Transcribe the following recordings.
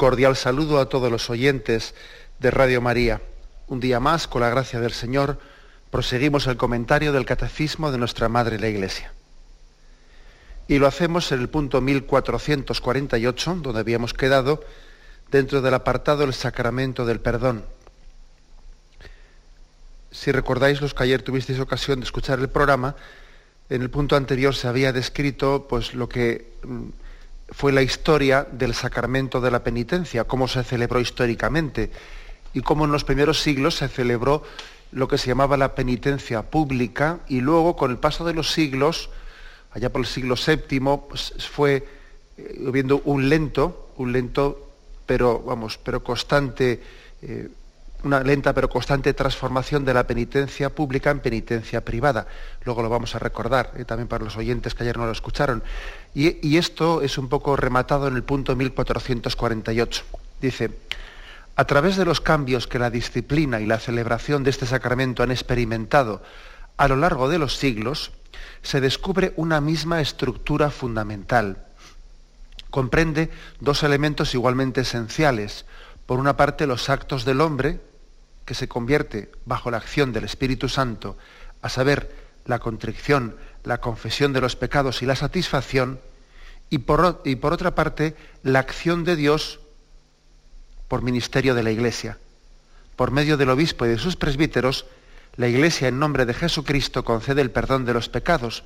Cordial saludo a todos los oyentes de Radio María. Un día más, con la gracia del Señor, proseguimos el comentario del Catecismo de nuestra Madre la Iglesia. Y lo hacemos en el punto 1448, donde habíamos quedado, dentro del apartado del sacramento del perdón. Si recordáis los que ayer tuvisteis ocasión de escuchar el programa, en el punto anterior se había descrito pues, lo que mm, fue la historia del sacramento de la penitencia, cómo se celebró históricamente y cómo en los primeros siglos se celebró lo que se llamaba la penitencia pública y luego con el paso de los siglos, allá por el siglo VII, pues, fue eh, viendo un lento, un lento pero vamos, pero constante eh, una lenta pero constante transformación de la penitencia pública en penitencia privada. Luego lo vamos a recordar, eh, también para los oyentes que ayer no lo escucharon. Y, y, esto es un poco rematado en el punto 1448. Dice, a través de los cambios que la disciplina y la celebración de este sacramento han experimentado a lo largo de los siglos, se descubre una misma estructura fundamental. Comprende dos elementos igualmente esenciales. Por una parte, los actos del hombre, que se convierte bajo la acción del Espíritu Santo, a saber, la contrición, la confesión de los pecados y la satisfacción, y por, y por otra parte, la acción de Dios por ministerio de la Iglesia. Por medio del obispo y de sus presbíteros, la Iglesia en nombre de Jesucristo concede el perdón de los pecados,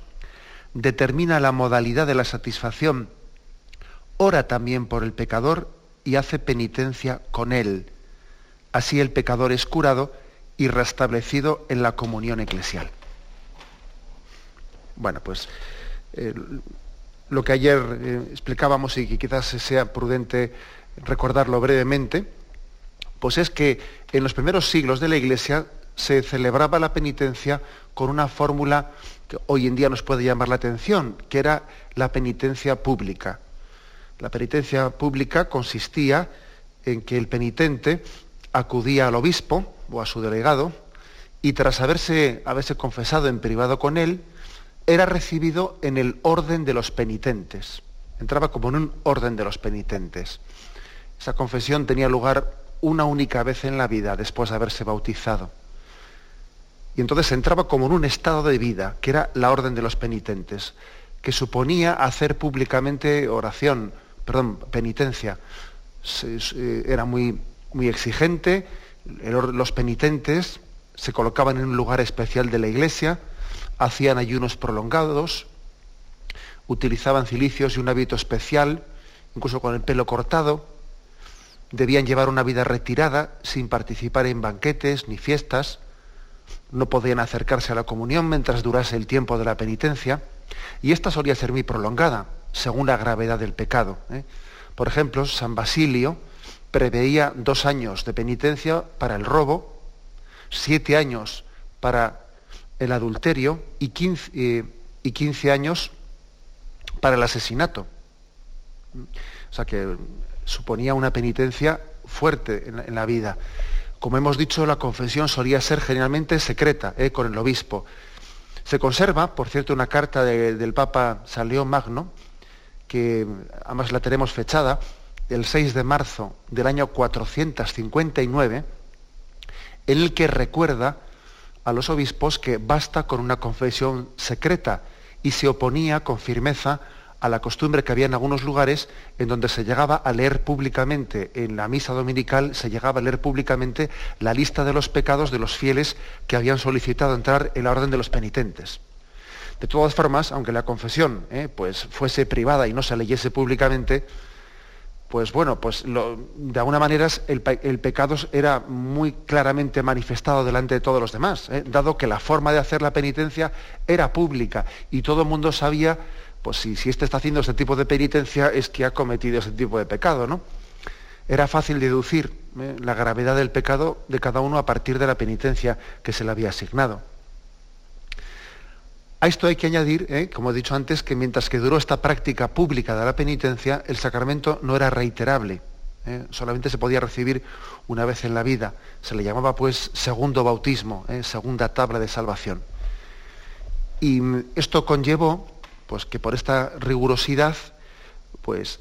determina la modalidad de la satisfacción, ora también por el pecador y hace penitencia con él Así el pecador es curado y restablecido en la comunión eclesial. Bueno, pues eh, lo que ayer eh, explicábamos y que quizás sea prudente recordarlo brevemente, pues es que en los primeros siglos de la Iglesia se celebraba la penitencia con una fórmula que hoy en día nos puede llamar la atención, que era la penitencia pública. La penitencia pública consistía en que el penitente acudía al obispo o a su delegado y tras haberse, haberse confesado en privado con él, era recibido en el orden de los penitentes. Entraba como en un orden de los penitentes. Esa confesión tenía lugar una única vez en la vida después de haberse bautizado. Y entonces entraba como en un estado de vida, que era la orden de los penitentes, que suponía hacer públicamente oración, perdón, penitencia. Era muy muy exigente, los penitentes se colocaban en un lugar especial de la iglesia, hacían ayunos prolongados, utilizaban cilicios y un hábito especial, incluso con el pelo cortado, debían llevar una vida retirada sin participar en banquetes ni fiestas, no podían acercarse a la comunión mientras durase el tiempo de la penitencia, y esta solía ser muy prolongada, según la gravedad del pecado. ¿eh? Por ejemplo, San Basilio, preveía dos años de penitencia para el robo, siete años para el adulterio y quince, eh, y años para el asesinato. O sea que suponía una penitencia fuerte en la, vida. Como hemos dicho, la confesión solía ser generalmente secreta, eh, con el obispo. Se conserva, por cierto, una carta del Papa San León Magno, que además la tenemos fechada, el 6 de marzo del año 459, en el que recuerda a los obispos que basta con una confesión secreta y se oponía con firmeza a la costumbre que había en algunos lugares en donde se llegaba a leer públicamente, en la misa dominical se llegaba a leer públicamente la lista de los pecados de los fieles que habían solicitado entrar en la orden de los penitentes. De todas formas, aunque la confesión eh, pues, fuese privada y no se leyese públicamente, pues bueno, pues de alguna manera el, pecado era muy claramente manifestado delante de todos los demás, ¿eh? dado que la forma de hacer la penitencia era pública y todo el mundo sabía, pues si, si este está haciendo ese tipo de penitencia es que ha cometido ese tipo de pecado, ¿no? Era fácil deducir ¿eh? la gravedad del pecado de cada uno a partir de la penitencia que se le había asignado. A esto hay que añadir, ¿eh? como he dicho antes, que mientras que duró esta práctica pública de la penitencia, el sacramento no era reiterable. ¿eh? Solamente se podía recibir una vez en la vida. Se le llamaba pues segundo bautismo, ¿eh? segunda tabla de salvación. Y esto conllevó pues, que por esta rigurosidad pues,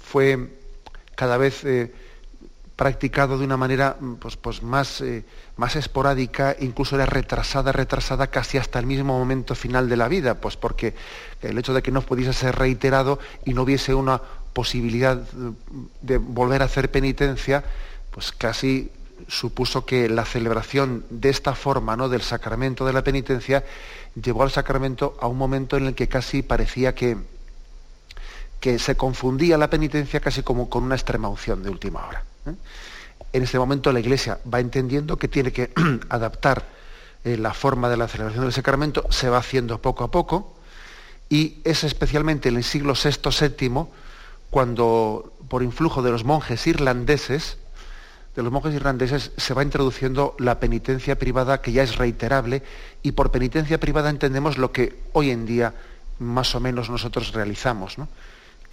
fue cada vez practicado de una manera mm, pues, pues más, eh, más esporádica, incluso era retrasada, retrasada casi hasta el mismo momento final de la vida, pues porque el hecho de que no pudiese ser reiterado y no hubiese una posibilidad mm, de volver a hacer penitencia, pues casi supuso que la celebración de esta forma, ¿no? del sacramento de la penitencia, llevó al sacramento a un momento en el que casi parecía que, que se confundía la penitencia casi como con una extrema unción de última hora. ¿Eh? En este momento la Iglesia va entendiendo que tiene que adaptar eh, la forma de la celebración del sacramento, se va haciendo poco a poco, y es especialmente en el siglo VI, VII, cuando por influjo de los monjes irlandeses, de los monjes irlandeses se va introduciendo la penitencia privada que ya es reiterable y por penitencia privada entendemos lo que hoy en día más o menos nosotros realizamos. ¿no?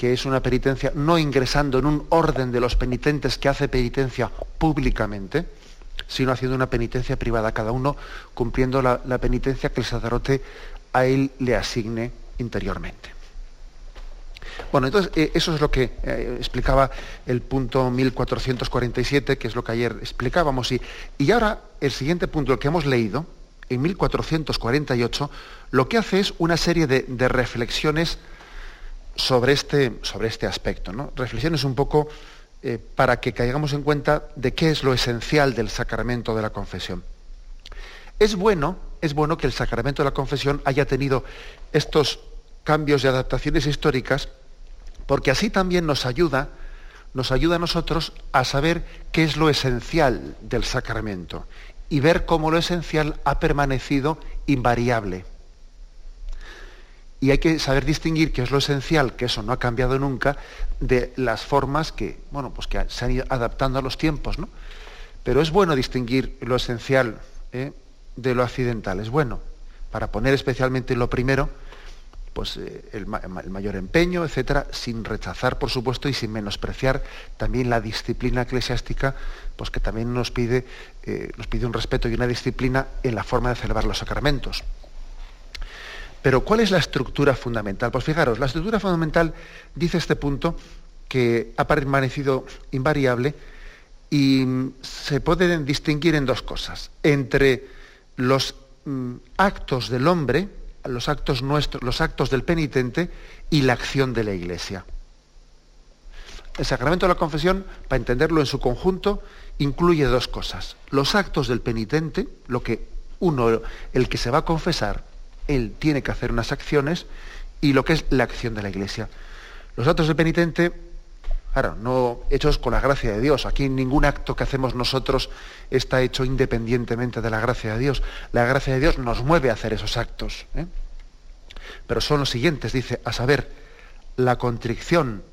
Que es una penitencia no ingresando en un orden de los penitentes que hace penitencia públicamente, sino haciendo una penitencia privada, cada uno cumpliendo la, penitencia que el sacerdote a él le asigne interiormente. Bueno, entonces eh, eso es lo que eh, explicaba el punto 1447, que es lo que ayer explicábamos. Y, y ahora el siguiente punto, el que hemos leído, en 1448, lo que hace es una serie de, de reflexiones sobre este, sobre este aspecto. ¿no? Reflexiones un poco eh, para que caigamos en cuenta de qué es lo esencial del sacramento de la confesión. Es bueno, es bueno que el sacramento de la confesión haya tenido estos cambios y adaptaciones históricas, porque así también nos ayuda, nos ayuda a nosotros a saber qué es lo esencial del sacramento y ver cómo lo esencial ha permanecido invariable. Y hay que saber distinguir qué es lo esencial, que eso no ha cambiado nunca, de las formas que, bueno, pues que se han ido adaptando a los tiempos, ¿no? Pero es bueno distinguir lo esencial ¿eh? de lo accidental, es bueno, para poner especialmente lo primero, pues eh, el, mayor empeño, etcétera, sin rechazar, por supuesto, y sin menospreciar también la disciplina eclesiástica, pues que también nos pide, eh, nos pide un respeto y una disciplina en la forma de celebrar los sacramentos. Pero ¿cuál es la estructura fundamental? Pues fijaros, la estructura fundamental dice este punto que ha permanecido invariable y se pueden distinguir en dos cosas. Entre los mm, actos del hombre, los actos nuestros, los actos del penitente y la acción de la iglesia. El sacramento de la confesión, para entenderlo en su conjunto, incluye dos cosas. Los actos del penitente, lo que uno, el que se va a confesar, él tiene que hacer unas acciones y lo que es la acción de la Iglesia. Los actos del penitente, claro, no hechos con la gracia de Dios. Aquí ningún acto que hacemos nosotros está hecho independientemente de la gracia de Dios. La gracia de Dios nos mueve a hacer esos actos. ¿eh? Pero son los siguientes, dice, a saber, la contrición,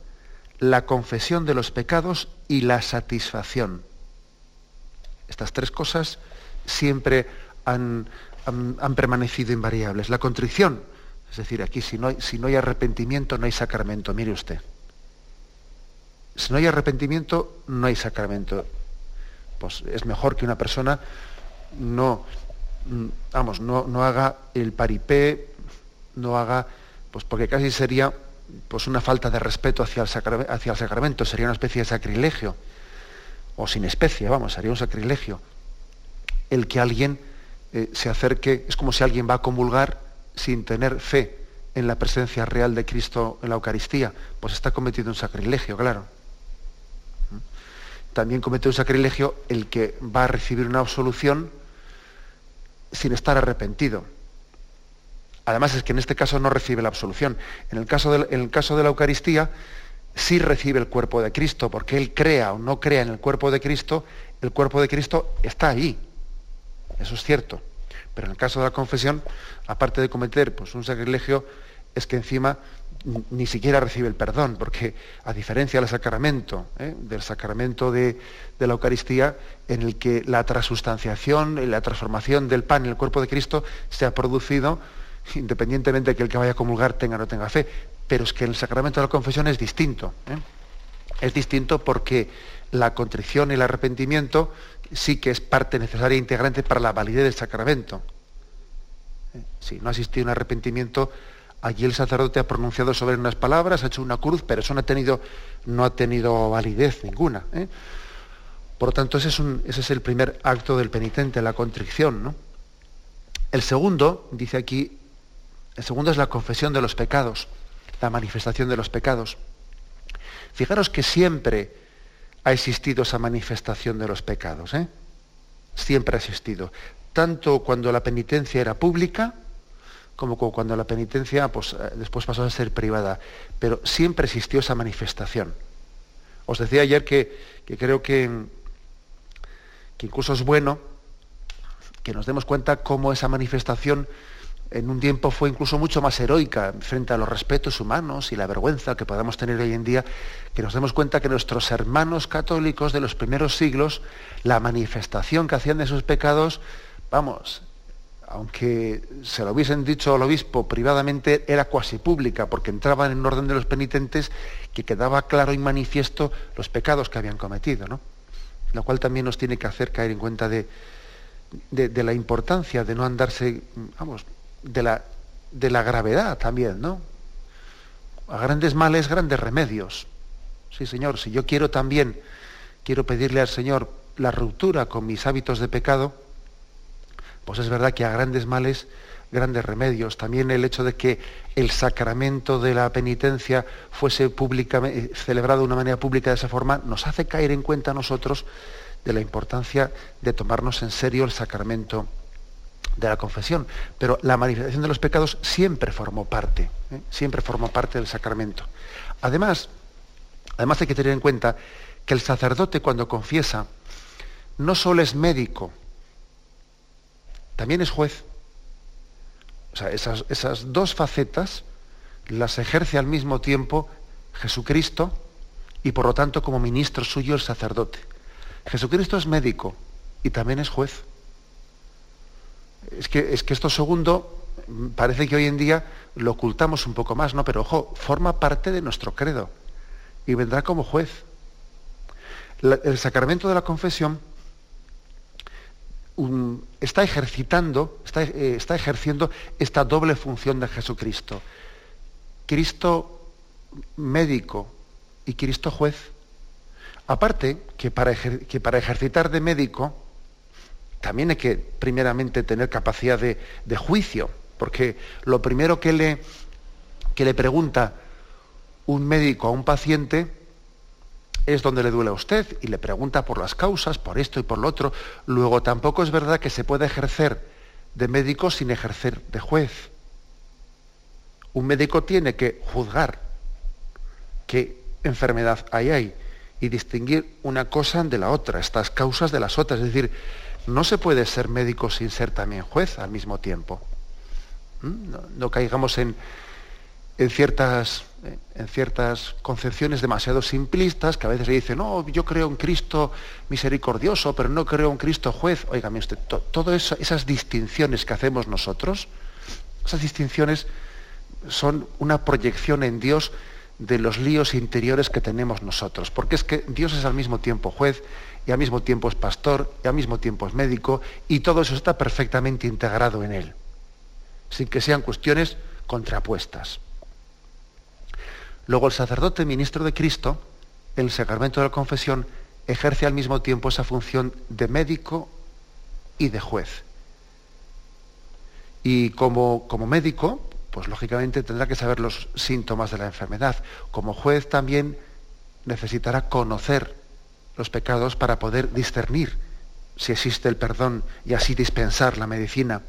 la confesión de los pecados y la satisfacción. Estas tres cosas siempre han, han, permanecido invariables. La contrición, es decir, aquí si no, hay, si no hay arrepentimiento no hay sacramento, mire usted. Si no hay arrepentimiento no hay sacramento. Pues es mejor que una persona no, vamos, no, no haga el paripé, no haga, pues porque casi sería pues una falta de respeto hacia el, hacia el sacramento, sería una especie de sacrilegio, o sin especie, vamos, sería un sacrilegio, el que alguien eh, se acerque, es como si alguien va a comulgar sin tener fe en la presencia real de Cristo en la Eucaristía, pues está cometiendo un sacrilegio, claro. ¿Mm? También comete un sacrilegio el que va a recibir una absolución sin estar arrepentido. Además es que en este caso no recibe la absolución. En el caso de, en el caso de la Eucaristía, sí recibe el cuerpo de Cristo, porque él crea o no crea en el cuerpo de Cristo, el cuerpo de Cristo está allí. Eso es cierto. Pero en el caso de la confesión, aparte de cometer pues, un sacrilegio, es que encima ni siquiera recibe el perdón, porque a diferencia del sacramento, ¿eh? del sacramento de, la Eucaristía, en el que la transustanciación la transformación del pan en el cuerpo de Cristo se ha producido independientemente de que el que vaya a comulgar tenga o no tenga fe, pero es que el sacramento de la confesión es distinto. ¿eh? Es distinto porque la contrición y el arrepentimiento sí que es parte necesaria e integrante para la validez del sacramento. ¿Eh? Si no ha existido un arrepentimiento, allí el sacerdote ha pronunciado sobre unas palabras, ha hecho una cruz, pero eso no ha tenido, no ha tenido validez ninguna. ¿eh? Por lo tanto, ese es, el primer acto del penitente, la contrición. El segundo, dice aquí, el segundo es la confesión de los pecados la manifestación de los pecados. Fijaros que siempre ha existido esa manifestación de los pecados, ¿eh? siempre ha existido, tanto cuando la penitencia era pública, como cuando la penitencia pues, eh, después pasó a ser privada, pero siempre existió esa manifestación. Os decía ayer que, creo que, que incluso es bueno que nos demos cuenta cómo esa manifestación en un tiempo fue incluso mucho más heroica frente a los respetos humanos y la vergüenza que podamos tener hoy en día, que nos demos cuenta que nuestros hermanos católicos de los primeros siglos, la manifestación que hacían de sus pecados, vamos, aunque se lo hubiesen dicho al obispo privadamente, era cuasi pública, porque entraban en orden de los penitentes que quedaba claro y manifiesto los pecados que habían cometido, ¿no? Lo cual también nos tiene que hacer caer en cuenta de, de la importancia de no andarse, vamos, de la, de la gravedad también, ¿no? A grandes males, grandes remedios. Sí, Señor, si yo quiero también, quiero pedirle al Señor la ruptura con mis hábitos de pecado, pues es verdad que a grandes males, grandes remedios. También el hecho de que el sacramento de la penitencia fuese públicamente, celebrado de una manera pública de esa forma, nos hace caer en cuenta a nosotros de la importancia de tomarnos en serio el sacramento de la confesión, pero la manifestación de los pecados siempre formó parte, ¿eh? siempre formó parte del sacramento. Además, además hay que tener en cuenta que el sacerdote cuando confiesa no solo es médico, también es juez. O sea, esas, esas dos facetas las ejerce al mismo tiempo Jesucristo y por lo tanto como ministro suyo el sacerdote. Jesucristo es médico y también es juez. Es que, es que esto segundo parece que hoy en día lo ocultamos un poco más, ¿no? Pero ojo, forma parte de nuestro credo y vendrá como juez. el sacramento de la confesión está ejercitando, está, eh, está, ejerciendo esta doble función de Jesucristo. Cristo médico y Cristo juez. Aparte que para, que para ejercitar de médico, también hay que primeramente tener capacidad de, juicio, porque lo primero que le, que le pregunta un médico a un paciente es donde le duele a usted y le pregunta por las causas, por esto y por lo otro. Luego tampoco es verdad que se pueda ejercer de médico sin ejercer de juez. Un médico tiene que juzgar qué enfermedad hay ahí y distinguir una cosa de la otra, estas causas de las otras. Es decir, no se puede ser médico sin ser también juez al mismo tiempo. ¿Mm? No, caigamos en, en, ciertas, en ciertas concepciones demasiado simplistas que a veces le dicen, no, yo creo en Cristo misericordioso, pero no creo en Cristo juez. Óigame usted, todas esas distinciones que hacemos nosotros, esas distinciones son una proyección en Dios de los líos interiores que tenemos nosotros, porque es que Dios es al mismo tiempo juez y al mismo tiempo es pastor, y al mismo tiempo es médico, y todo eso está perfectamente integrado en él, sin que sean cuestiones contrapuestas. Luego el sacerdote ministro de Cristo, el sacramento de la confesión, ejerce al mismo tiempo esa función de médico y de juez. Y como, como médico, pues lógicamente tendrá que saber los síntomas de la enfermedad. Como juez también necesitará conocer los pecados para poder discernir si existe el perdón y así dispensar la medicina.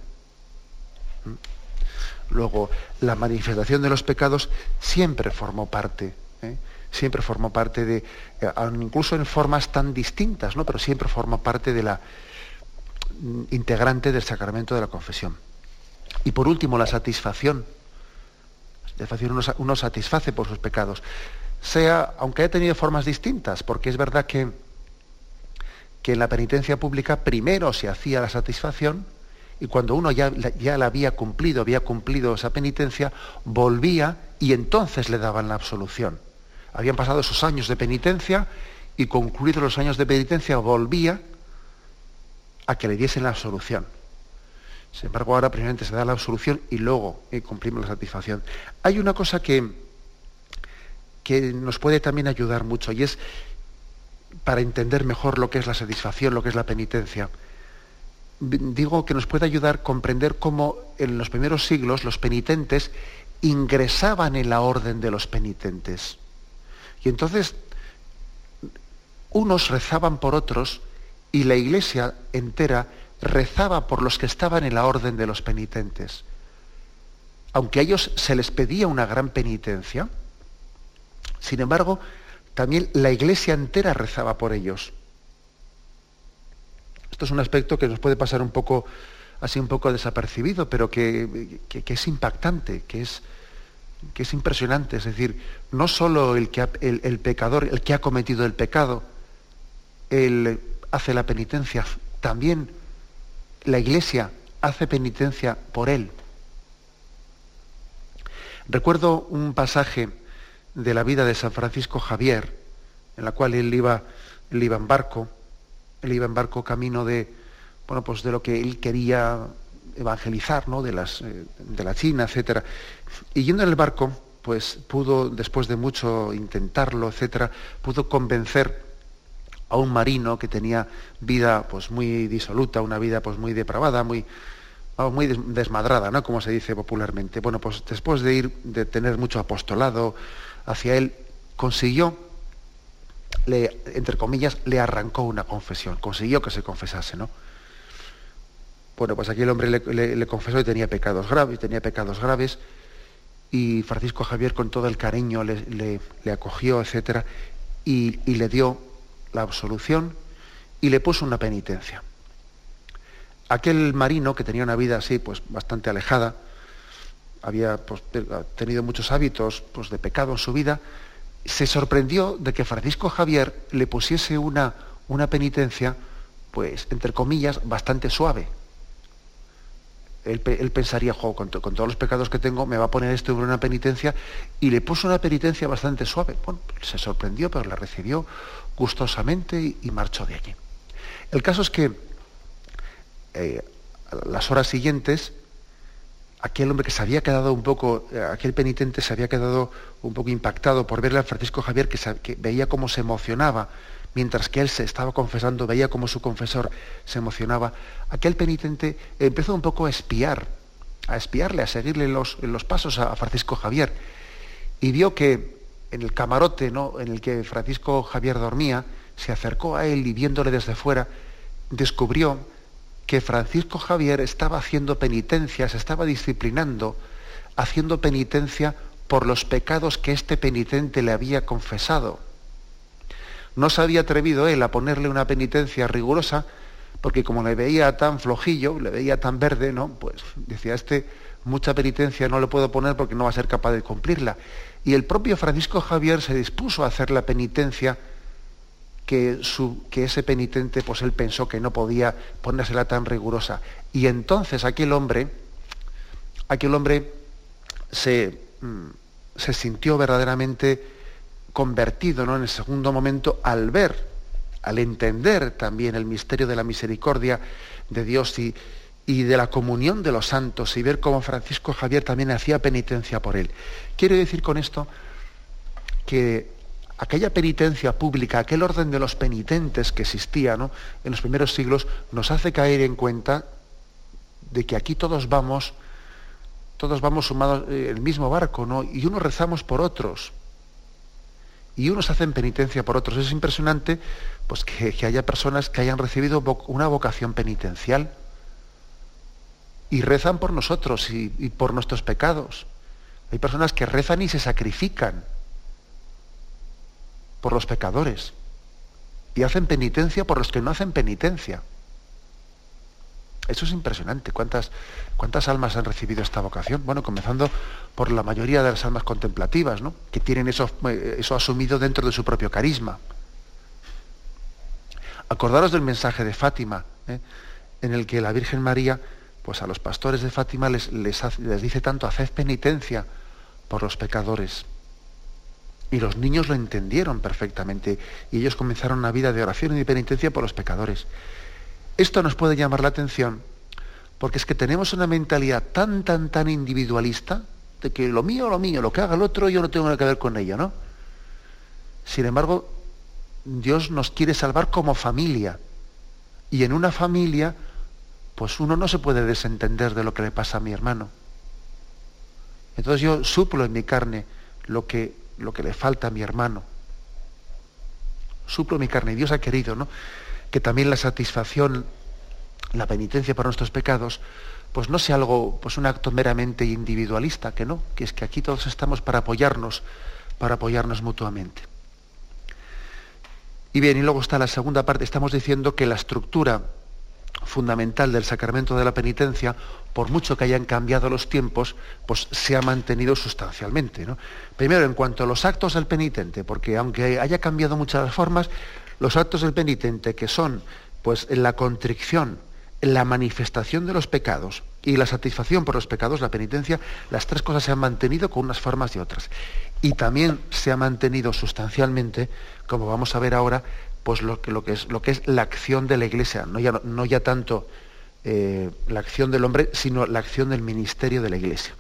¿Mm? Luego, la manifestación de los pecados siempre formó parte, ¿eh? siempre formó parte de, eh, incluso en formas tan distintas, ¿no? pero siempre formó parte de la mm, integrante del sacramento de la confesión. Y por último, la satisfacción. Uno, uno satisface por sus pecados. Sea, aunque haya tenido formas distintas, porque es verdad que, que en la penitencia pública primero se hacía la satisfacción, y cuando uno ya, ya la había cumplido, había cumplido esa penitencia, volvía y entonces le daban la absolución. Habían pasado esos años de penitencia y concluidos los años de penitencia volvía a que le diesen la absolución. Sin embargo, ahora primeramente se da la absolución y luego eh, cumplimos la satisfacción. Hay una cosa que, que nos puede también ayudar mucho y es para entender mejor lo que es la satisfacción, lo que es la penitencia digo que nos puede ayudar a comprender cómo en los primeros siglos los penitentes ingresaban en la orden de los penitentes. Y entonces unos rezaban por otros y la iglesia entera rezaba por los que estaban en la orden de los penitentes. Aunque a ellos se les pedía una gran penitencia, sin embargo, también la iglesia entera rezaba por ellos. Esto es un aspecto que nos puede pasar un poco, así un poco desapercibido, pero que, es impactante, que es, que es impresionante. Es decir, no solo el, que el, pecador, el que ha cometido el pecado, él hace la penitencia, también la iglesia hace penitencia por él. Recuerdo un pasaje de la vida de San Francisco Javier, en la cual él iba, él iba en barco, él iba en barco camino de, bueno, pues de lo que él quería evangelizar, ¿no? de, las, eh, de la China, etc. Y yendo en el barco, pues pudo, después de mucho intentarlo, etc., pudo convencer a un marino que tenía vida pues muy disoluta, una vida pues muy depravada, muy, muy desmadrada, ¿no? como se dice popularmente. Bueno, pues después de ir, de tener mucho apostolado hacia él, consiguió le, entre comillas, le arrancó una confesión, consiguió que se confesase, ¿no? Bueno, pues aquí el hombre le, confesó y tenía pecados graves, tenía pecados graves, y Francisco Javier con todo el cariño le, acogió, etcétera, y, le dio la absolución y le puso una penitencia. Aquel marino que tenía una vida así, pues bastante alejada, había pues, tenido muchos hábitos pues, de pecado en su vida, se sorprendió de que Francisco Javier le pusiese una, una penitencia, pues, entre comillas, bastante suave. Él, pensaría, con, todos los pecados que tengo, me va a poner esto en una penitencia, y le puso una penitencia bastante suave. Bueno, se sorprendió, pero la recibió gustosamente y, marchó de allí. El caso es que eh, las horas siguientes, aquel hombre que se había quedado un poco, eh, aquel penitente se había quedado un poco impactado por verle a Francisco Javier, que, veía cómo se emocionaba, mientras que él se estaba confesando, veía cómo su confesor se emocionaba. Aquel penitente empezó un poco a espiar, a espiarle, a seguirle los, los pasos a, Francisco Javier, y vio que en el camarote ¿no? en el que Francisco Javier dormía, se acercó a él y viéndole desde fuera, descubrió que Francisco Javier estaba haciendo penitencia, se estaba disciplinando, haciendo penitencia por los pecados que este penitente le había confesado. No se había atrevido él a ponerle una penitencia rigurosa, porque como le veía tan flojillo, le veía tan verde, ¿no? Pues decía, este mucha penitencia no le puedo poner porque no va a ser capaz de cumplirla. Y el propio Francisco Javier se dispuso a hacer la penitencia que, ese penitente, pues él pensó que no podía ponérsela tan rigurosa. Y entonces aquel hombre, hombre se, mm, se sintió verdaderamente convertido ¿no? en el segundo momento al ver, al entender también el misterio de la misericordia de Dios y, y de la comunión de los santos y ver cómo Francisco Javier también hacía penitencia por él. Quiero decir con esto que aquella penitencia pública, aquel orden de los penitentes que existía en los primeros siglos, nos hace caer en cuenta de que aquí todos vamos, todos vamos sumados en el mismo barco, ¿no? Y unos rezamos por otros. Y unos hacen penitencia por otros. Es impresionante pues, que, haya personas que hayan recibido una vocación penitencial y rezan por nosotros y por nuestros pecados. Hay personas que rezan y se sacrifican por los pecadores y hacen penitencia por los que no hacen penitencia. Eso es impresionante. ¿Cuántas, ¿Cuántas almas han recibido esta vocación? Bueno, comenzando por la mayoría de las almas contemplativas, ¿no? que tienen eso, eh, eso asumido dentro de su propio carisma. Acordaros del mensaje de Fátima, ¿eh? en el que la Virgen María, pues a los pastores de Fátima les, les, les dice tanto, haced penitencia por los pecadores. Y los niños lo entendieron perfectamente y ellos comenzaron una vida de oración y de penitencia por los pecadores. Esto nos puede llamar la atención porque es que tenemos una mentalidad tan, tan, tan individualista de que lo mío, lo mío, lo que haga el otro, yo no tengo nada que ver con ello, ¿no? Sin embargo, Dios nos quiere salvar como familia. Y en una familia, pues uno no se puede desentender de lo que le pasa a mi hermano. Entonces yo suplo en mi carne lo que lo que le falta a mi hermano. Suplo mi carne. Dios ha querido, ¿no? Que también la satisfacción, la penitencia por nuestros pecados, pues no sea algo, pues un acto meramente individualista, que no, que es que aquí todos estamos para apoyarnos, para apoyarnos mutuamente. Y bien, y luego está la segunda parte, estamos diciendo que la estructura fundamental del sacramento de la penitencia, por mucho que hayan cambiado los tiempos, pues se ha mantenido sustancialmente. Primero, en cuanto a los actos del penitente, porque aunque haya cambiado muchas formas, los actos del penitente, que son pues la contrición, la manifestación de los pecados y la satisfacción por los pecados, la penitencia, las tres cosas se han mantenido con unas formas y otras. Y también se ha mantenido sustancialmente, como vamos a ver ahora, pues lo que, es, lo que es la acción de la Iglesia, no ya, no ya tanto eh, la acción del hombre, sino la acción del ministerio de la Iglesia.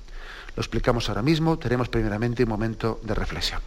Lo explicamos ahora mismo, tenemos primeramente un momento de reflexión.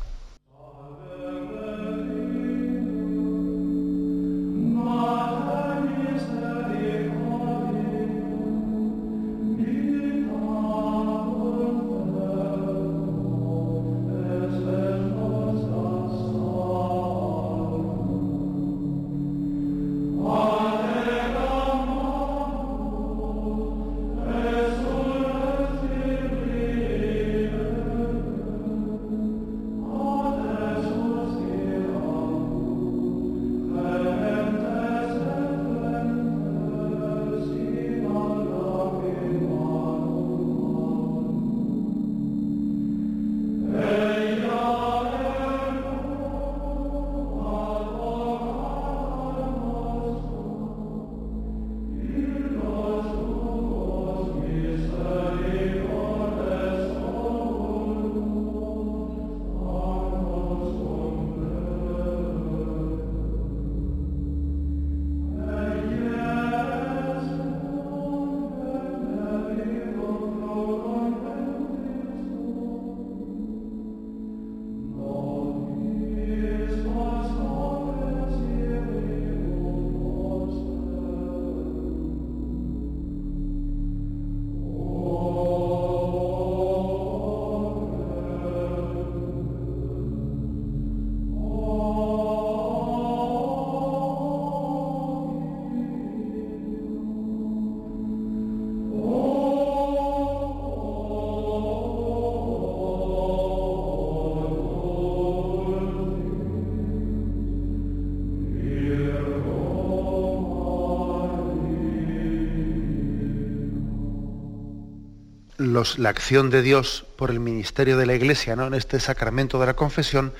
La acción de Dios por el ministerio de la Iglesia, ¿no? en este sacramento de la confesión,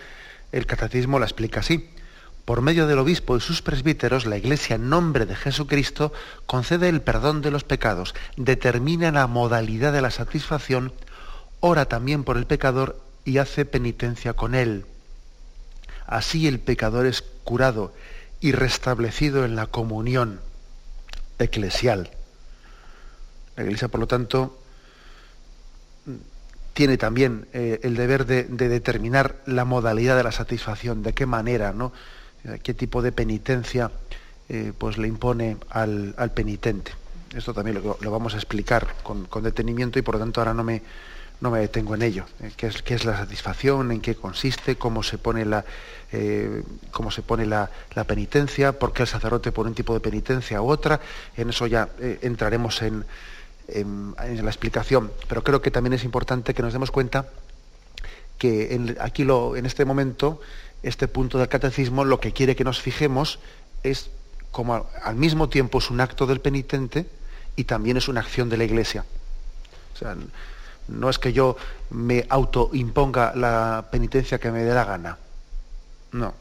el catecismo la explica así. Por medio del obispo y sus presbíteros, la Iglesia, en nombre de Jesucristo, concede el perdón de los pecados, determina la modalidad de la satisfacción, ora también por el pecador y hace penitencia con él. Así el pecador es curado y restablecido en la comunión eclesial. La Iglesia, por lo tanto, tiene también eh, el deber de, determinar la modalidad de la satisfacción, de qué manera, ¿no? Eh, qué tipo de penitencia eh, pues le impone al, penitente. Esto también lo, vamos a explicar con, detenimiento y por lo tanto ahora no me, no me detengo en ello. ¿Qué es, ¿Qué, es, la satisfacción? ¿En qué consiste? ¿Cómo se pone, la, cómo se pone la, la, penitencia? ¿Por qué el sacerdote pone un tipo de penitencia u otra? En eso ya entraremos en, en, la explicación, pero creo que también es importante que nos demos cuenta que aquí en este momento, este punto del catecismo, lo que quiere que nos fijemos es como al mismo tiempo es un acto del penitente y también es una acción de la Iglesia. No es que yo me autoimponga la penitencia que me dé la gana. No.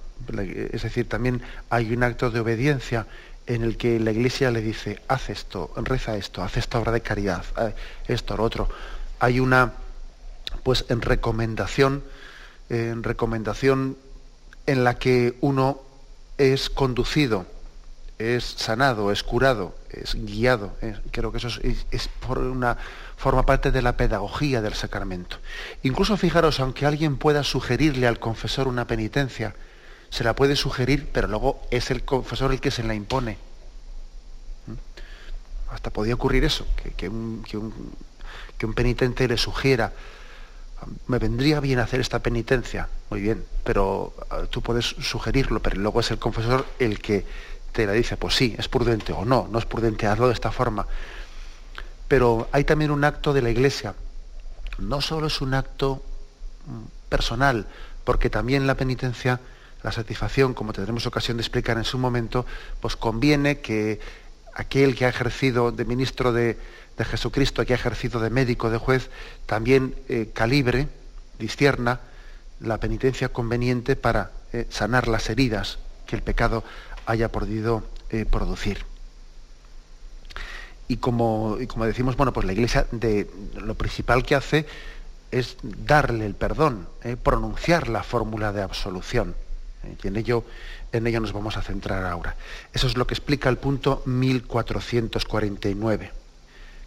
Es decir, también hay un acto de obediencia en el que la Iglesia le dice, haz esto, reza esto, haz esta obra de caridad, eh, esto, lo otro. Hay una, pues, en recomendación, en recomendación en la que uno es conducido, es sanado, es curado, es guiado. creo que eso es, por una forma parte de la pedagogía del sacramento. Incluso fijaros, aunque alguien pueda sugerirle al confesor una penitencia, se la puede sugerir, pero luego es el confesor el que se la impone. ¿Mm? Hasta podía ocurrir eso, que, un, penitente le sugiera, me vendría bien hacer esta penitencia, muy bien, pero ah, tú puedes sugerirlo, pero luego es el confesor el que te la dice, pues sí, es prudente o no, no es prudente, hazlo de esta forma. Pero hay también un acto de la Iglesia, no solo es un acto mm, personal, porque también la penitencia la satisfacción, como tendremos ocasión de explicar en su momento, pues conviene que aquel que ha ejercido de ministro de, Jesucristo, que ha ejercido de médico, de juez, también eh, calibre, discierna la penitencia conveniente para eh, sanar las heridas que el pecado haya podido eh, producir. Y como, decimos, bueno, pues la Iglesia de, lo principal que hace es darle el perdón, pronunciar la fórmula de absolución. Y en ello, en ello nos vamos a centrar ahora. Eso es lo que explica el punto 1449,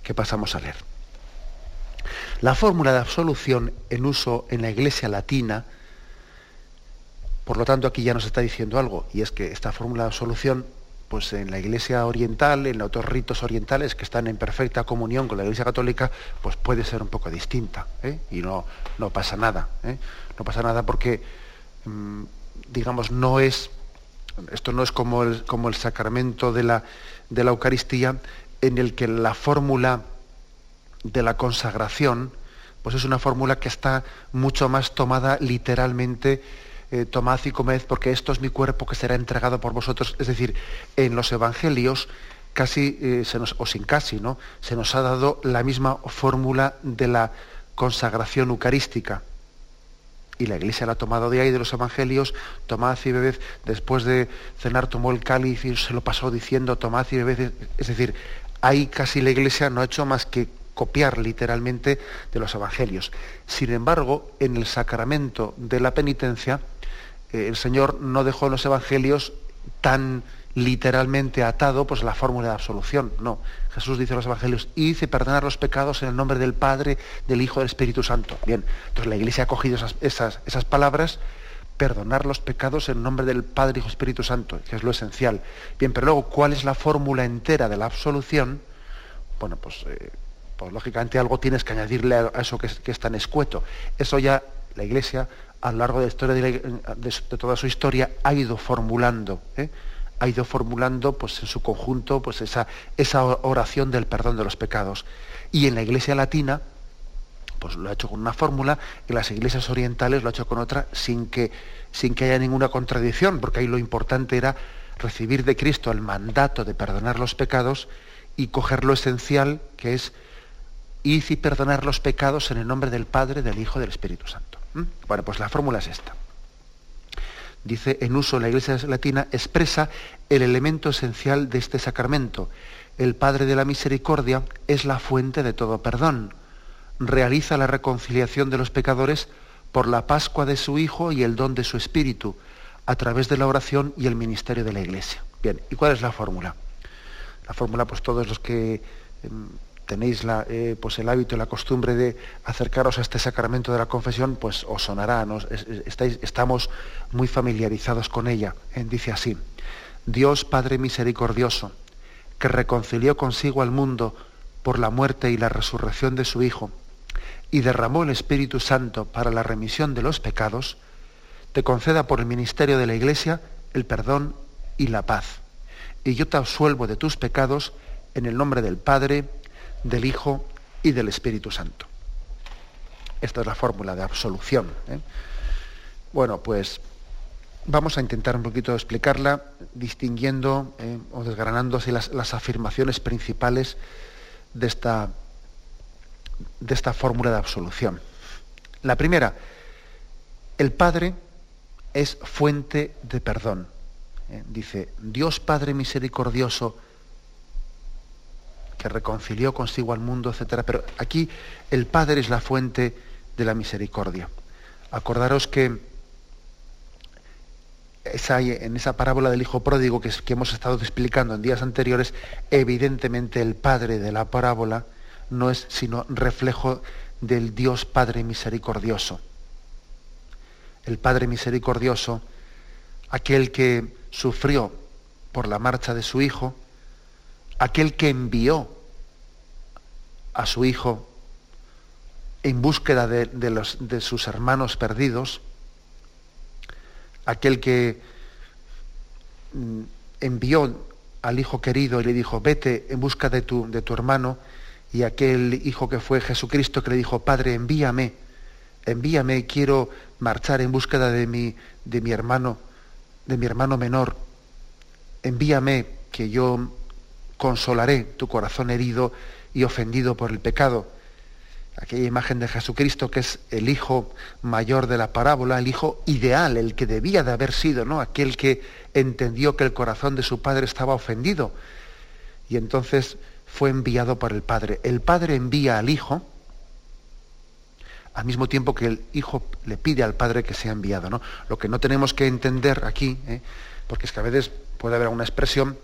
que pasamos a leer. La fórmula de absolución en uso en la Iglesia latina, por lo tanto aquí ya nos está diciendo algo, y es que esta fórmula de absolución, pues en la Iglesia oriental, en los otros ritos orientales que están en perfecta comunión con la Iglesia católica, pues puede ser un poco distinta, ¿eh? y no, no pasa nada. ¿eh? No pasa nada porque mm, digamos, no es, esto no es como el, como el sacramento de la, de la Eucaristía, en el que la fórmula de la consagración, pues es una fórmula que está mucho más tomada literalmente, eh, tomad y comed, porque esto es mi cuerpo que será entregado por vosotros. Es decir, en los evangelios, casi, eh, se nos, o sin casi, ¿no? Se nos ha dado la misma fórmula de la consagración eucarística y la iglesia la ha tomado de ahí de los evangelios, tomad y bebed, después de cenar tomó el cáliz y se lo pasó diciendo tomad y bebed, es decir, ahí casi la iglesia no ha hecho más que copiar literalmente de los evangelios. Sin embargo, en el sacramento de la penitencia, eh, el Señor no dejó en los evangelios tan literalmente atado pues la fórmula de absolución. No. Jesús dice en los evangelios, y perdonar los pecados en el nombre del Padre, del Hijo del Espíritu Santo. Bien, entonces la Iglesia ha cogido esas, esas, esas palabras, perdonar los pecados en el nombre del Padre, Hijo Espíritu Santo, que es lo esencial. Bien, pero luego, ¿cuál es la fórmula entera de la absolución? Bueno, pues, eh, pues lógicamente algo tienes que añadirle a eso que es, tan escueto. Eso ya la Iglesia, a lo largo de, la historia de, toda su historia, ha ido formulando. ¿eh? Ha ido formulando pues, en su conjunto pues, esa, esa oración del perdón de los pecados. Y en la iglesia latina, pues lo ha hecho con una fórmula, en las iglesias orientales lo ha hecho con otra, sin que, sin que haya ninguna contradicción, porque ahí lo importante era recibir de Cristo el mandato de perdonar los pecados y coger lo esencial, que es ir y perdonar los pecados en el nombre del Padre, del Hijo y del Espíritu Santo. ¿Mm? Bueno, pues la fórmula es esta dice en uso la Iglesia Latina, expresa el elemento esencial de este sacramento. El Padre de la Misericordia es la fuente de todo perdón. Realiza la reconciliación de los pecadores por la Pascua de su Hijo y el don de su Espíritu, a través de la oración y el ministerio de la Iglesia. Bien, ¿y cuál es la fórmula? La fórmula, pues todos los que em, tenéis la, eh, pues el hábito y la costumbre de acercaros a este sacramento de la confesión, pues os sonará, estáis, estamos muy familiarizados con ella. Eh, dice así, Dios Padre misericordioso, que reconcilió consigo al mundo por la muerte y la resurrección de su Hijo, y derramó el Espíritu Santo para la remisión de los pecados, te conceda por el ministerio de la Iglesia el perdón y la paz. Y yo te absuelvo de tus pecados en el nombre del Padre, del Hijo y del Espíritu Santo. Esta es la fórmula de absolución. ¿eh? Bueno, pues vamos a intentar un poquito explicarla, distinguiendo ¿eh? o desgranándose las, las, afirmaciones principales de esta, de esta fórmula de absolución. La primera, el Padre es fuente de perdón. ¿eh? Dice, Dios Padre misericordioso, que reconcilió consigo al mundo, etc. Pero aquí el Padre es la fuente de la misericordia. Acordaros que en esa parábola del Hijo Pródigo que, que hemos estado explicando en días anteriores, evidentemente el Padre de la parábola no es sino reflejo del Dios Padre misericordioso. El Padre misericordioso, aquel que sufrió por la marcha de su Hijo, aquel que envió a su hijo en búsqueda de, los, de sus hermanos perdidos, aquel que mm, envió al hijo querido y le dijo, vete en busca de tu, de tu hermano, y aquel hijo que fue Jesucristo que le dijo, Padre, envíame, envíame, quiero marchar en búsqueda de mi, de mi hermano, de mi hermano menor, envíame que yo consolaré tu corazón herido y ofendido por el pecado. Aquella imagen de Jesucristo que es el hijo mayor de la parábola, el hijo ideal, el que debía de haber sido, ¿no? Aquel que entendió que el corazón de su padre estaba ofendido. Y entonces fue enviado por el Padre. El Padre envía al Hijo al mismo tiempo que el Hijo le pide al Padre que sea enviado. ¿no? Lo que no tenemos que entender aquí, ¿eh? porque es que a veces puede haber una expresión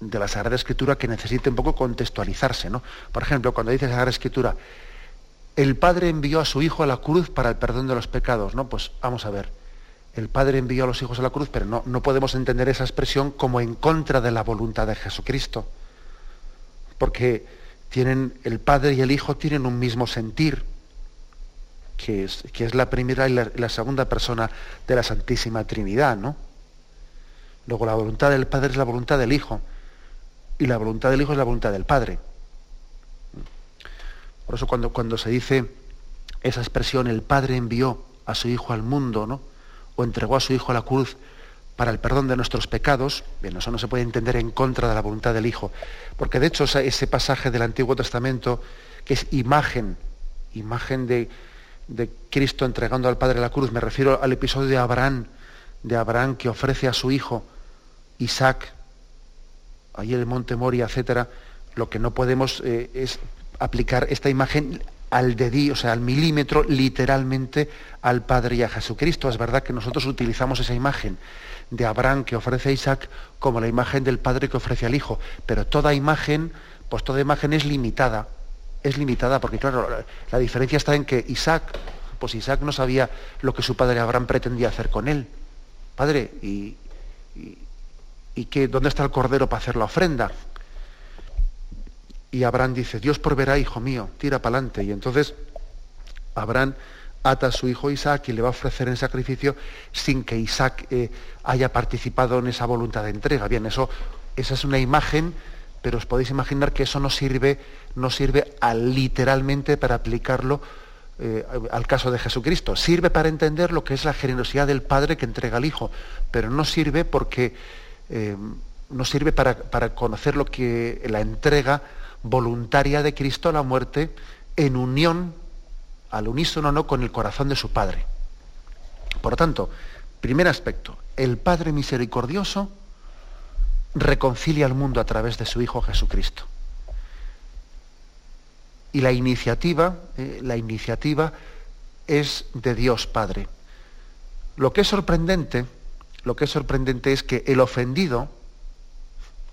de la Sagrada Escritura que necesite un poco contextualizarse. ¿no? Por ejemplo, cuando dice la Sagrada Escritura, el Padre envió a su Hijo a la cruz para el perdón de los pecados. No, pues vamos a ver. El Padre envió a los hijos a la cruz, pero no, no podemos entender esa expresión como en contra de la voluntad de Jesucristo. Porque tienen, el Padre y el Hijo tienen un mismo sentir, que es, que es la primera y la, la, segunda persona de la Santísima Trinidad, ¿no? Luego la voluntad del Padre es la voluntad del Hijo y la voluntad del Hijo es la voluntad del Padre. Por eso cuando, cuando se dice esa expresión, el Padre envió a su Hijo al mundo, ¿no? o entregó a su Hijo a la cruz para el perdón de nuestros pecados, bien, eso no se puede entender en contra de la voluntad del Hijo, porque de hecho ese pasaje del Antiguo Testamento, que es imagen, imagen de, de Cristo entregando al Padre la cruz, me refiero al episodio de Abraham, de Abraham que ofrece a su Hijo Isaac ahí el Monte Moria, etcétera, lo que no podemos eh, es aplicar esta imagen al dedí, o sea, al milímetro, literalmente al Padre y a Jesucristo. Es verdad que nosotros utilizamos esa imagen de Abraham que ofrece a Isaac como la imagen del Padre que ofrece al Hijo, pero toda imagen, pues toda imagen es limitada, es limitada porque claro, la diferencia está en que Isaac, pues Isaac no sabía lo que su padre Abraham pretendía hacer con él. Padre, y que dónde está el cordero para hacer la ofrenda. Y Abraham dice, Dios proveerá, hijo mío, tira para adelante. Y entonces Abraham ata a su hijo Isaac y le va a ofrecer en sacrificio sin que Isaac eh, haya participado en esa voluntad de entrega. Bien, eso, esa es una imagen, pero os podéis imaginar que eso no sirve, no sirve literalmente para aplicarlo eh, al caso de Jesucristo. Sirve para entender lo que es la generosidad del Padre que entrega al Hijo, pero no sirve porque eh, nos sirve para, conocer lo que la entrega voluntaria de Cristo a la muerte en unión, al unísono no con el corazón de su Padre. Por lo tanto, primer aspecto, el Padre misericordioso reconcilia al mundo a través de su Hijo Jesucristo. Y la iniciativa, eh, la iniciativa es de Dios Padre. Lo que es sorprendente lo que es sorprendente es que el ofendido,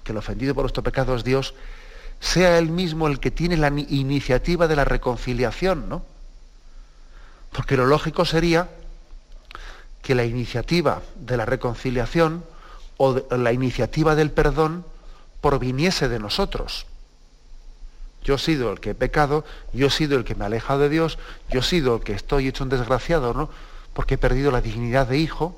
que el ofendido por nuestro pecado es Dios, sea él mismo el que tiene la iniciativa de la reconciliación, ¿no? Porque lo lógico sería que la iniciativa de la reconciliación o la iniciativa del perdón proviniese de nosotros. Yo he sido el que he pecado, yo he sido el que me ha alejado de Dios, yo he sido el que estoy hecho un desgraciado, ¿no? Porque he perdido la dignidad de hijo,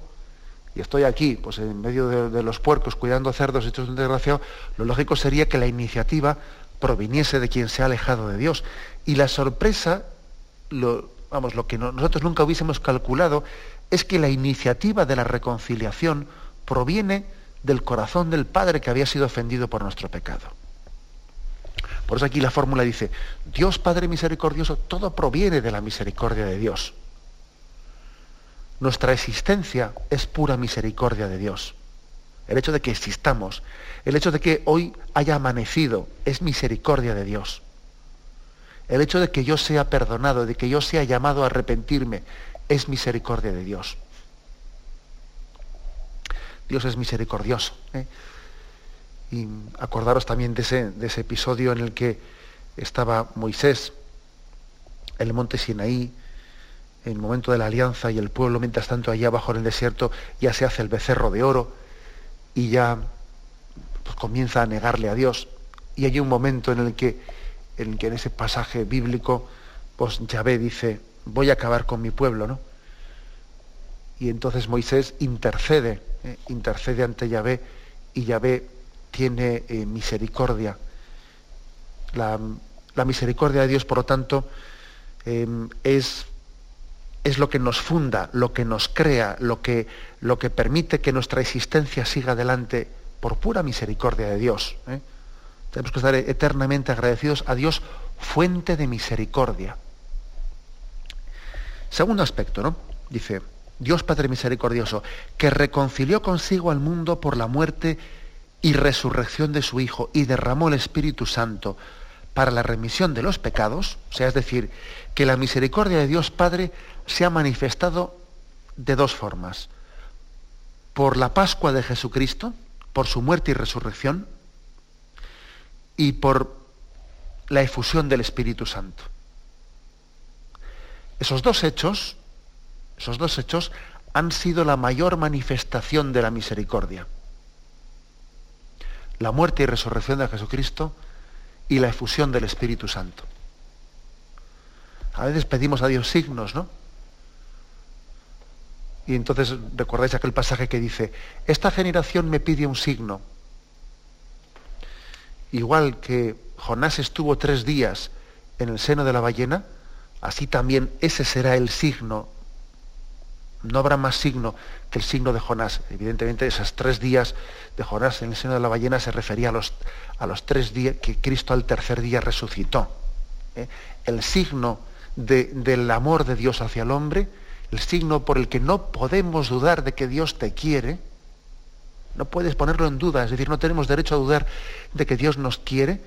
y estoy aquí, pues en medio de, los puercos, cuidando cerdos hechos un desgraciado, lo lógico sería que la iniciativa proviniese de quien se ha alejado de Dios. Y la sorpresa, lo, vamos, lo que nosotros nunca hubiésemos calculado es que la iniciativa de la reconciliación proviene del corazón del Padre que había sido ofendido por nuestro pecado. Por eso aquí la fórmula dice, Dios Padre misericordioso, todo proviene de la misericordia de Dios. Nuestra existencia es pura misericordia de Dios. El hecho de que existamos, el hecho de que hoy haya amanecido, es misericordia de Dios. El hecho de que yo sea perdonado, de que yo sea llamado a arrepentirme, es misericordia de Dios. Dios es misericordioso. ¿eh? Y acordaros también de ese, de ese episodio en el que estaba Moisés el monte Sinaí, en el momento de la alianza y el pueblo, mientras tanto allá abajo en el desierto, ya se hace el becerro de oro y ya pues, comienza a negarle a Dios. Y hay un momento en el que en, que en ese pasaje bíblico, pues Yahvé dice, voy a acabar con mi pueblo, ¿no? Y entonces Moisés intercede, ¿eh? intercede ante Yahvé y Yahvé tiene eh, misericordia. La, misericordia de Dios, por lo tanto, em, es, es, lo que nos funda, lo que nos crea, lo que, lo que permite que nuestra existencia siga adelante por pura misericordia de Dios. ¿eh? Tenemos que estar eternamente agradecidos a Dios, fuente de misericordia. Segundo aspecto, ¿no? Dice, Dios Padre misericordioso, que reconcilió consigo al mundo por la muerte y resurrección de su Hijo y derramó el Espíritu Santo para la remisión de los pecados, o sea, es decir, que la misericordia de Dios Padre se ha manifestado de dos formas. Por la Pascua de Jesucristo, por su muerte y resurrección, y por la efusión del Espíritu Santo. Esos dos hechos, esos dos hechos han sido la mayor manifestación de la misericordia. La muerte y resurrección de Jesucristo y la efusión del Espíritu Santo. A veces pedimos a Dios signos, ¿no? Y entonces recordáis aquel pasaje que dice, esta generación me pide un signo igual que Jonás estuvo tres días en el seno de la ballena, así también ese será el signo. No habrá más signo que el signo de Jonás. Evidentemente, esos tres días de Jonás en el seno de la ballena se refería a los, a los tres días que Cristo al tercer día resucitó. ¿eh? El signo del amor de Dios hacia el hombre, el signo por el que no podemos dudar de que Dios te quiere, no puedes ponerlo en duda, es decir, no tenemos derecho a dudar de que Dios nos quiere,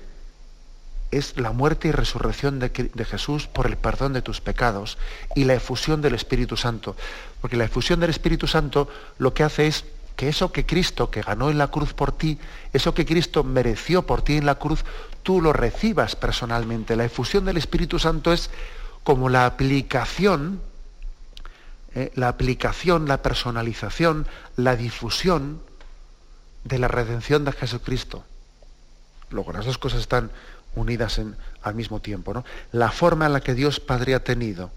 es la muerte y resurrección de, Jesús por el perdón de tus pecados y la efusión del Espíritu Santo. Porque la efusión del Espíritu Santo lo que hace es que eso que Cristo, que ganó en la cruz por ti, eso que Cristo mereció por ti en la cruz, tú lo recibas personalmente. La efusión del Espíritu Santo es como la aplicación, eh, la aplicación, la personalización, la difusión de la redención de Jesucristo. Luego, las dos cosas están unidas en, al mismo tiempo. ¿no? La forma en la que Dios Padre ha tenido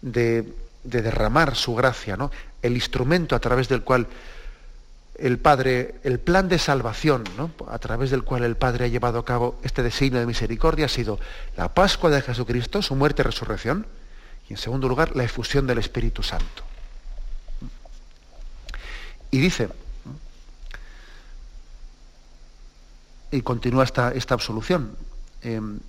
de, derramar su gracia, ¿no? el instrumento a través del cual el Padre, el plan de salvación, ¿no? a través del cual el Padre ha llevado a cabo este designio de misericordia, ha sido la Pascua de Jesucristo, su muerte y resurrección, y en segundo lugar, la efusión del Espíritu Santo. Y dice, y continúa esta, esta absolución. Em,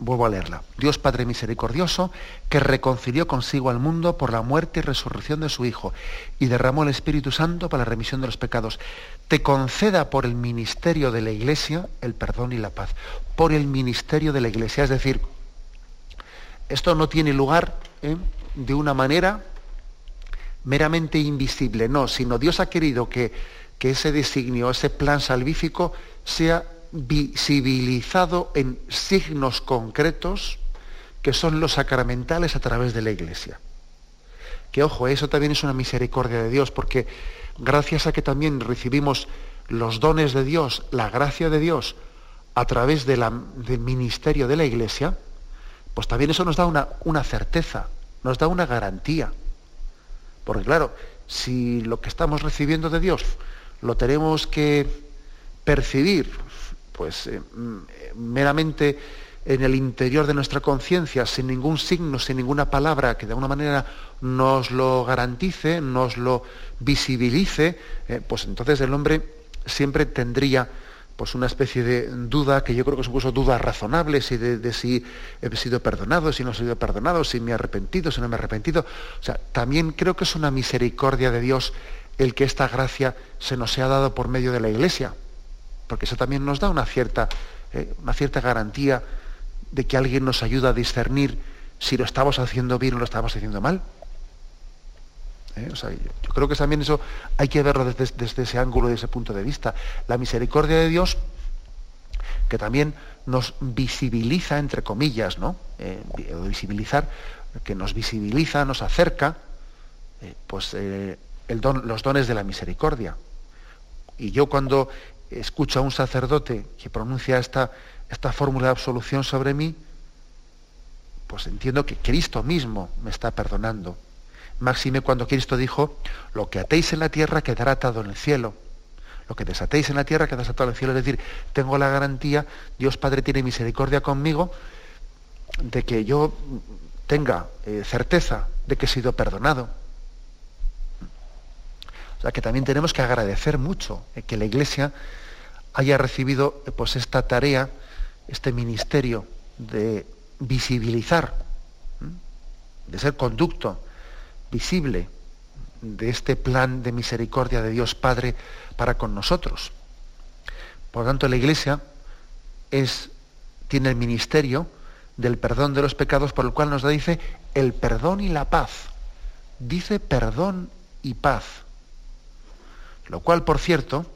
vuelvo a leerla. Dios Padre misericordioso, que reconcilió consigo al mundo por la muerte y resurrección de su Hijo, y derramó el Espíritu Santo para la remisión de los pecados, te conceda por el ministerio de la Iglesia el perdón y la paz. Por el ministerio de la Iglesia. Es decir, esto no tiene lugar ¿eh? de una manera meramente invisible, no, sino Dios ha querido que, que ese designio, ese plan salvífico, sea visibilizado en signos concretos que son los sacramentales a través de la Iglesia. Que ojo, eso también es una misericordia de Dios, porque gracias a que también recibimos los dones de Dios, la gracia de Dios, a través del ministerio de la Iglesia, pues también eso nos da una, una certeza, nos da una garantía. Porque claro, si lo que estamos recibiendo de Dios lo tenemos que percibir, pues eh, meramente en el interior de nuestra conciencia, sin ningún signo, sin ninguna palabra que de alguna manera nos lo garantice, nos lo visibilice, eh, pues entonces el hombre siempre tendría pues una especie de duda, que yo creo que incluso dudas razonables, de, de, si he sido perdonado, si no he sido perdonado, si me he arrepentido, si no me he arrepentido. O sea, también creo que es una misericordia de Dios el que esta gracia se nos sea dado por medio de la Iglesia, porque eso también nos da una cierta, eh, una cierta garantía de que alguien nos ayuda a discernir si lo estamos haciendo bien o lo estamos haciendo mal. ¿Eh? yo, creo que también eso hay que verlo desde, ese ángulo, desde ese punto de vista. La misericordia de Dios, que también nos visibiliza, entre comillas, ¿no? Eh, visibilizar, que nos visibiliza, nos acerca, eh, pues los dones de la misericordia. Y yo cuando escucho a un sacerdote que pronuncia esta, esta fórmula de absolución sobre mí, pues entiendo que Cristo mismo me está perdonando Máxime cuando Cristo dijo, lo que atéis en la tierra quedará atado en el cielo. Lo que desatéis en la tierra quedará atado en el cielo. Es decir, tengo la garantía, Dios Padre tiene misericordia conmigo, de que yo tenga eh, certeza de que he sido perdonado. O sea que también tenemos que agradecer mucho eh, que la Iglesia haya recibido eh, pues esta tarea, este ministerio de visibilizar, de ser conducto visible de este plan de misericordia de Dios Padre para con nosotros. Por tanto, la Iglesia es, tiene el ministerio del perdón de los pecados, por el cual nos dice el perdón y la paz. Dice perdón y paz. Lo cual, por cierto,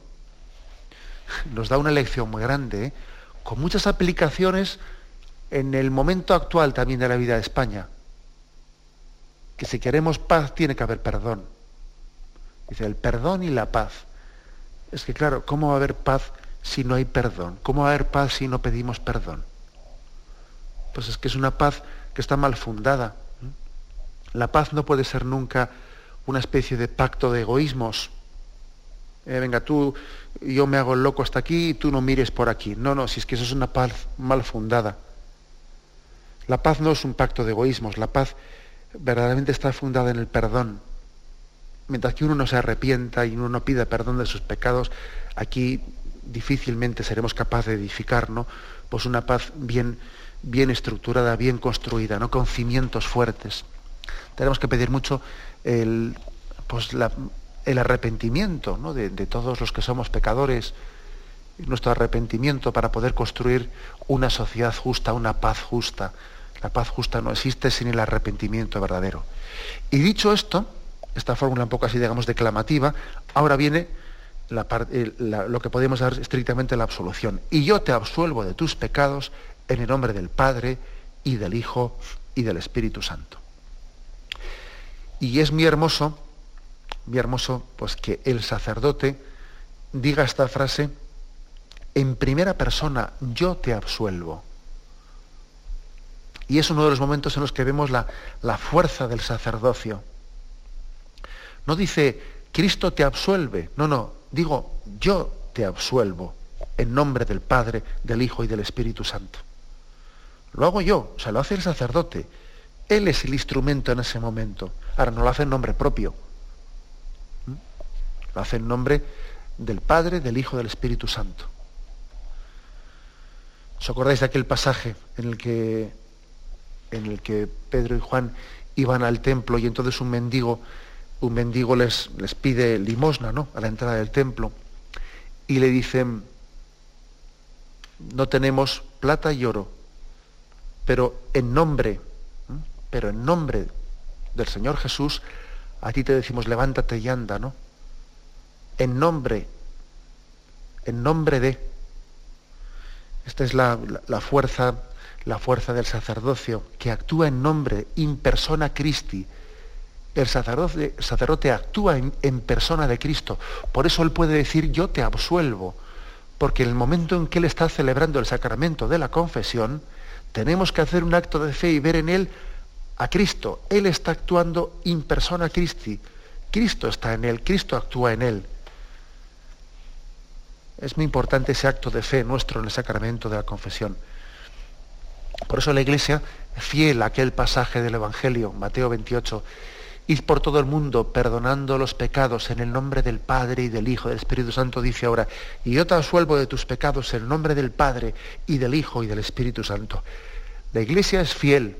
nos da una lección muy grande, ¿eh? con muchas aplicaciones en el momento actual también de la vida de España que si queremos paz tiene que haber perdón. Dice, el perdón y la paz. Es que claro, ¿cómo va a haber paz si no hay perdón? ¿Cómo va a haber paz si no pedimos perdón? Pues es que es una paz que está mal fundada. La paz no puede ser nunca una especie de pacto de egoísmos. Eh, venga, tú, yo me hago loco hasta aquí y tú no mires por aquí. No, no, si es que eso es una paz mal fundada. La paz no es un pacto de egoísmos, la paz verdaderamente está fundada en el perdón. Mientras que uno no se arrepienta y uno no pide perdón de sus pecados, aquí difícilmente seremos capaces de edificar ¿no? pues una paz bien, bien estructurada, bien construida, ¿no? con cimientos fuertes. Tenemos que pedir mucho el, pues el arrepentimiento ¿no? de, de todos los que somos pecadores, nuestro arrepentimiento para poder construir una sociedad justa, una paz justa, la paz justa no existe sin el arrepentimiento verdadero. Y dicho esto, esta fórmula un poco así, digamos, declamativa, ahora viene lo que podemos dar estrictamente la absolución. Y yo te absuelvo de tus pecados en el nombre del Padre y del Hijo y del Espíritu Santo. Y es muy hermoso, muy hermoso, pues que el sacerdote diga esta frase en primera persona, yo te absuelvo. Y es uno de los momentos en los que vemos la, fuerza del sacerdocio. No dice, Cristo te absuelve. No, no, digo, yo te absuelvo en nombre del Padre, del Hijo y del Espíritu Santo. Lo hago yo, o sea, lo hace el sacerdote. Él es el instrumento en ese momento. Ahora, no lo hace en nombre propio. ¿Mm? Lo hace en nombre del Padre, del Hijo del Espíritu Santo. ¿Os acordáis de aquel pasaje en el que en el que Pedro y Juan iban al templo y entonces un mendigo, un mendigo les, les pide limosna ¿no? a la entrada del templo y le dicen, no tenemos plata y oro, pero en nombre, pero en nombre del Señor Jesús, a ti te decimos, levántate y anda, ¿no? En nombre, en nombre de. Esta es la, la fuerza la fuerza del sacerdocio, que actúa en nombre, in persona Christi. El sacerdote, sacerdote actúa en, en, persona de Cristo. Por eso él puede decir, yo te absuelvo. Porque en el momento en que él está celebrando el sacramento de la confesión, tenemos que hacer un acto de fe y ver en él a Cristo. Él está actuando in persona Christi. Cristo está en él, Cristo actúa en él. Es muy importante ese acto de fe nuestro en el sacramento de la confesión. Por eso la Iglesia, fiel a aquel pasaje del Evangelio, Mateo 28, Id por todo el mundo perdonando los pecados en el nombre del Padre y del Hijo, del Espíritu Santo, dice ahora, y yo te asuelvo de tus pecados en el nombre del Padre y del Hijo y del Espíritu Santo. La Iglesia es fiel,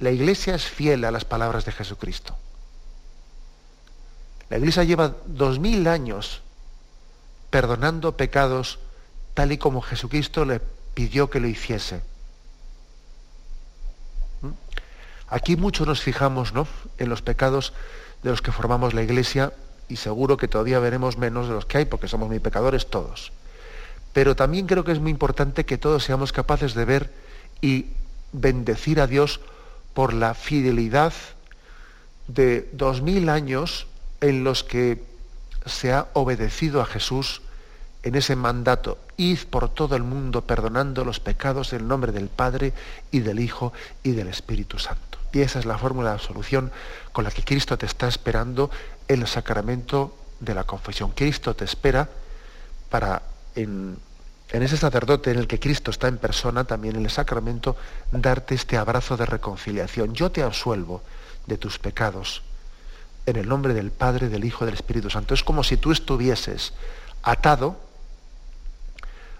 la Iglesia es fiel a las palabras de Jesucristo. La Iglesia lleva dos mil años perdonando pecados tal y como Jesucristo le pidió que lo hiciese. Aquí mucho nos fijamos ¿no? en los pecados de los que formamos la iglesia y seguro que todavía veremos menos de los que hay porque somos muy pecadores todos. Pero también creo que es muy importante que todos seamos capaces de ver y bendecir a Dios por la fidelidad de dos mil años en los que se ha obedecido a Jesús en ese mandato, id por todo el mundo perdonando los pecados en el nombre del Padre y del Hijo y del Espíritu Santo. Y esa es la fórmula de solución con la que Cristo te está esperando en el sacramento de la confesión. Cristo te espera para, en, ese sacerdote en el que Cristo está en persona, también en el sacramento, darte este abrazo de reconciliación. Yo te absuelvo de tus pecados en el nombre del Padre, del Hijo del Espíritu Santo. Es como si tú estuvieses atado.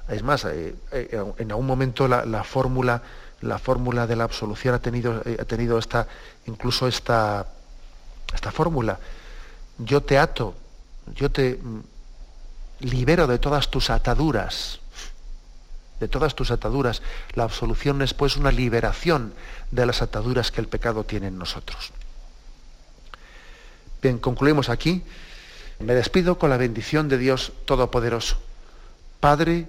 Es más, eh, eh, en algún momento la fórmula la fórmula de la absolución ha tenido, eh, ha tenido esta, incluso esta, esta fórmula. Yo te ato, yo te mm, libero de todas tus ataduras, de todas tus ataduras. La absolución es pues una liberación de las ataduras que el pecado tiene en nosotros. Bien, concluimos aquí. Me despido con la bendición de Dios Todopoderoso, Padre,